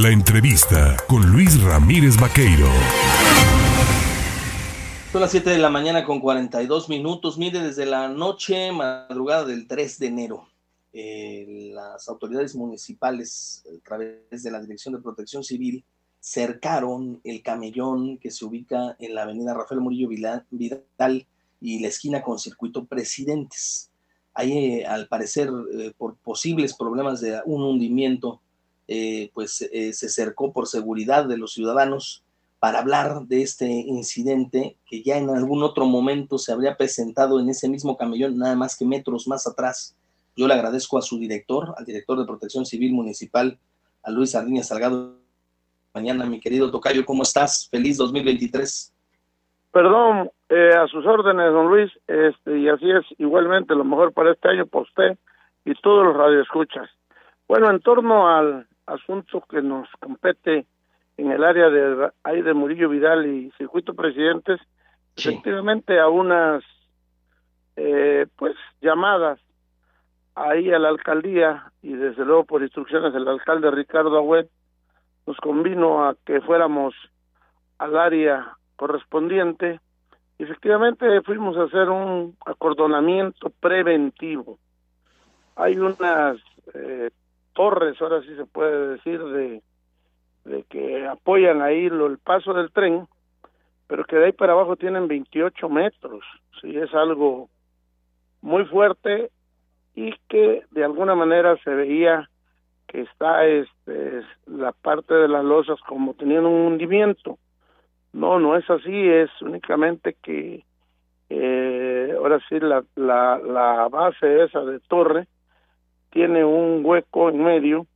La entrevista con Luis Ramírez Vaqueiro. Son las 7 de la mañana con 42 minutos. Mire, desde la noche, madrugada del 3 de enero, eh, las autoridades municipales, a través de la Dirección de Protección Civil, cercaron el camellón que se ubica en la avenida Rafael Murillo Vidal y la esquina con circuito Presidentes. Ahí, eh, al parecer, eh, por posibles problemas de un hundimiento, pues se cercó por seguridad de los ciudadanos para hablar de este incidente que ya en algún otro momento se habría presentado en ese mismo camellón, nada más que metros más atrás. Yo le agradezco a su director, al director de Protección Civil Municipal, a Luis Sardiña Salgado. Mañana, mi querido Tocayo, ¿cómo estás? Feliz 2023. Perdón, eh, a sus órdenes, don Luis, este, y así es igualmente lo mejor para este año para usted y todos los radioescuchas. Bueno, en torno al asunto que nos compete en el área de ahí de Murillo Vidal y Circuito Presidentes, efectivamente a unas eh, pues llamadas ahí a la alcaldía y desde luego por instrucciones del alcalde Ricardo Agüet nos convino a que fuéramos al área correspondiente y efectivamente fuimos a hacer un acordonamiento preventivo. Hay unas eh, torres, ahora sí se puede decir, de que apoyan ahí el paso del tren, pero que de ahí para abajo tienen 28 metros, sí es algo muy fuerte y que de alguna manera se veía que está este la parte de las losas como teniendo un hundimiento. No, no es así, es únicamente que eh, ahora sí la, la, la base esa de torre tiene un hueco en medio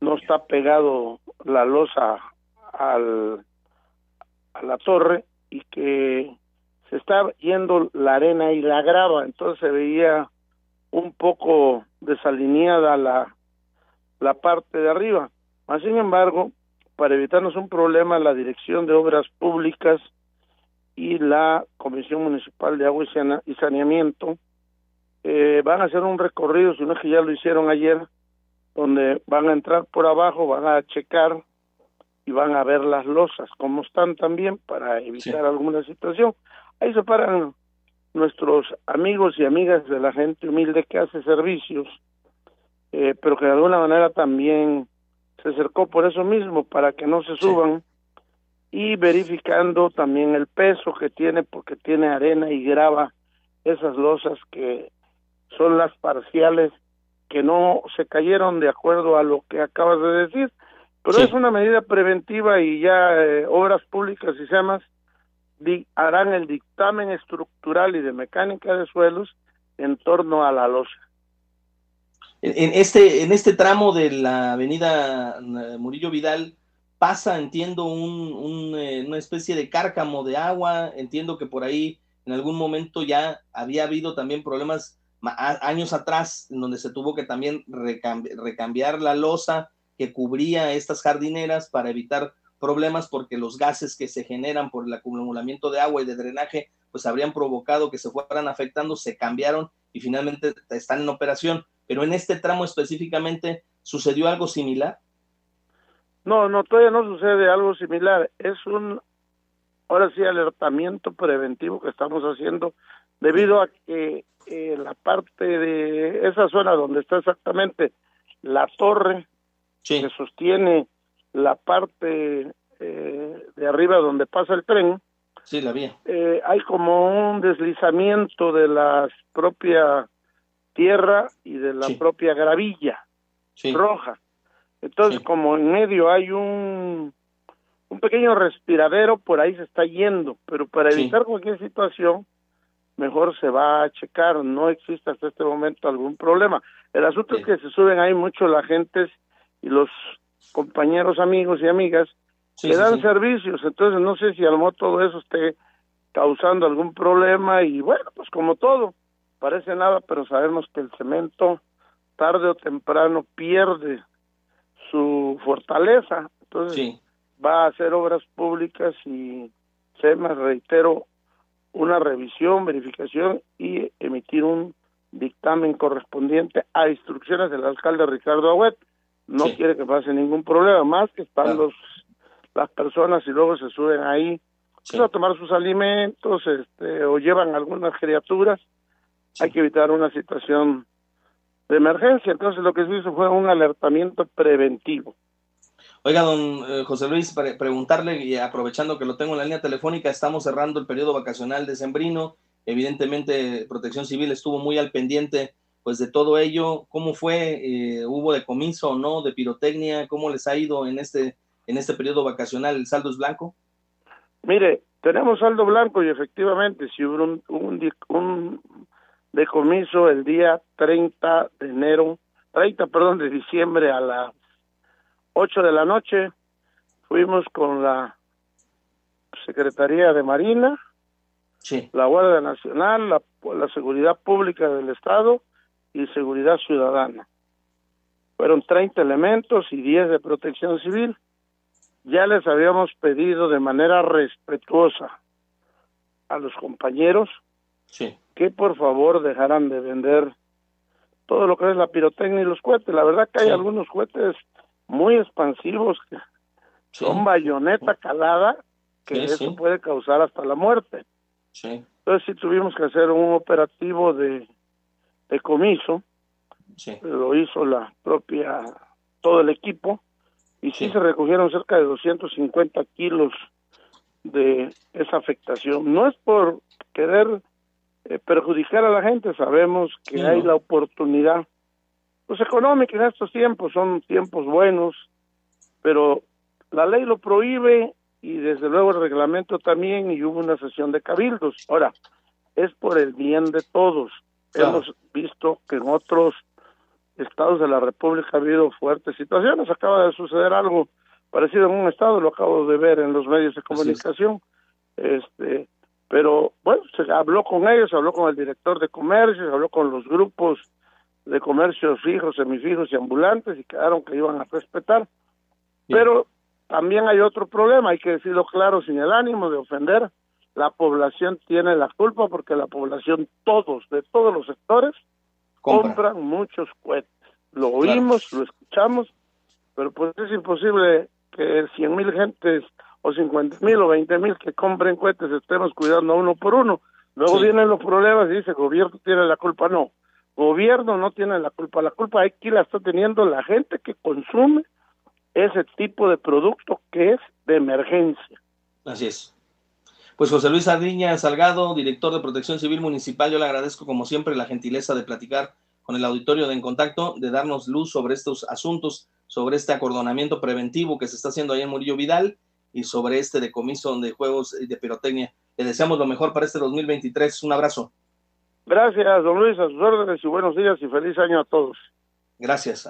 no está pegado la losa al, a la torre y que se está yendo la arena y la grava, entonces se veía un poco desalineada la, la parte de arriba. Más sin embargo, para evitarnos un problema, la Dirección de Obras Públicas y la Comisión Municipal de Agua y Saneamiento eh, van a hacer un recorrido, si no es que ya lo hicieron ayer, donde van a entrar por abajo, van a checar y van a ver las losas, como están también, para evitar alguna situación. Ahí se paran nuestros amigos y amigas de la gente humilde que hace servicios, eh, pero que de alguna manera también se acercó por eso mismo, para que no se suban, y verificando también el peso que tiene, porque tiene arena y grava esas losas que son las parciales que no se cayeron de acuerdo a lo que acabas de decir, pero es una medida preventiva y ya eh, obras públicas y SEMAS harán el dictamen estructural y de mecánica de suelos en torno a la losa. En, este, en este tramo de la avenida eh, Murillo Vidal pasa, entiendo, un, eh, una especie de cárcamo de agua, entiendo que por ahí en algún momento ya había habido también problemas años atrás, en donde se tuvo que también recambiar la losa que cubría estas jardineras para evitar problemas porque los gases que se generan por el acumulamiento de agua y de drenaje pues habrían provocado que se fueran afectando, se cambiaron y finalmente están en operación. Pero en este tramo específicamente, ¿sucedió algo similar? No, no, todavía no sucede algo similar. Es un, ahora sí, alertamiento preventivo que estamos haciendo debido a que eh, la parte de esa zona donde está exactamente la torre que sostiene la parte eh, de arriba donde pasa el tren. Sí, la vía. Eh, hay como un deslizamiento de la propia tierra y de la propia gravilla roja. Entonces, como en medio hay un un pequeño respiradero, por ahí se está yendo, pero para evitar cualquier situación, mejor se va a checar, no existe hasta este momento algún problema. El asunto es que se suben ahí mucho la gente y los compañeros, amigos y amigas que dan servicios, entonces no sé si a lo mejor todo eso esté causando algún problema y bueno, pues como todo, parece nada, pero sabemos que el cemento tarde o temprano pierde su fortaleza, entonces va a hacer obras públicas y se me reitero una revisión, verificación y emitir un dictamen correspondiente a instrucciones del alcalde Ricardo Agüet. no quiere que pase ningún problema, más que están los las personas y luego se suben ahí pues, a tomar sus alimentos este, o llevan algunas criaturas. Hay que evitar una situación de emergencia. Entonces lo que se hizo fue un alertamiento preventivo. Oiga, don eh, José Luis, preguntarle, y aprovechando que lo tengo en la línea telefónica, estamos cerrando el periodo vacacional de Sembrino. Evidentemente, Protección Civil estuvo muy al pendiente pues de todo ello. ¿Cómo fue? Eh, ¿Hubo decomiso o no de pirotecnia? ¿Cómo les ha ido en este, en este periodo vacacional? ¿El saldo es blanco? Mire, tenemos saldo blanco y efectivamente si hubo un, un, un decomiso el día 30 de enero, 30, perdón, de diciembre a las 8 de la noche, fuimos con la Secretaría de Marina, la Guardia Nacional, la, la Seguridad Pública del Estado y Seguridad Ciudadana. Fueron 30 elementos y 10 de protección civil. Ya les habíamos pedido de manera respetuosa a los compañeros que por favor dejaran de vender todo lo que es la pirotecnia y los cohetes. La verdad que hay algunos cohetes muy expansivos que son bayoneta calada que eso puede causar hasta la muerte. Entonces sí tuvimos que hacer un operativo de decomiso, lo hizo la propia, todo el equipo, y sí, se recogieron cerca de 250 kilos de esa afectación. No es por querer eh, perjudicar a la gente, sabemos que hay la oportunidad, pues económica en estos tiempos, son tiempos buenos, pero la ley lo prohíbe y desde luego el reglamento también y hubo una sesión de cabildos. Ahora, es por el bien de todos. Hemos visto que en otros estados de la República ha habido fuertes situaciones. Acaba de suceder algo parecido en un estado, lo acabo de ver en los medios de comunicación. Este, pero bueno, se habló con ellos, habló con el director de comercio, se habló con los grupos de comercios fijos, semifijos y ambulantes y quedaron que iban a respetar. Pero también hay otro problema, hay que decirlo claro, sin el ánimo de ofender la población tiene la culpa porque la población, todos, de todos los sectores, compran muchos cohetes. Lo oímos, lo escuchamos, pero pues es imposible que cien mil gentes o cincuenta mil o veinte mil que compren cohetes estemos cuidando uno por uno. Luego vienen los problemas y dice, gobierno tiene la culpa. No, gobierno no tiene la culpa. La culpa aquí la está teniendo la gente que consume ese tipo de producto que es de emergencia. Así es. Pues José Luis Sardiña Salgado, director de Protección Civil Municipal, yo le agradezco como siempre la gentileza de platicar con el auditorio de En Contacto, de darnos luz sobre estos asuntos, sobre este acordonamiento preventivo que se está haciendo ahí en Murillo Vidal y sobre este decomiso de juegos de pirotecnia. Le deseamos lo mejor para este 2023. Un abrazo. Gracias, don Luis, a sus órdenes y buenos días y feliz año a todos. Gracias.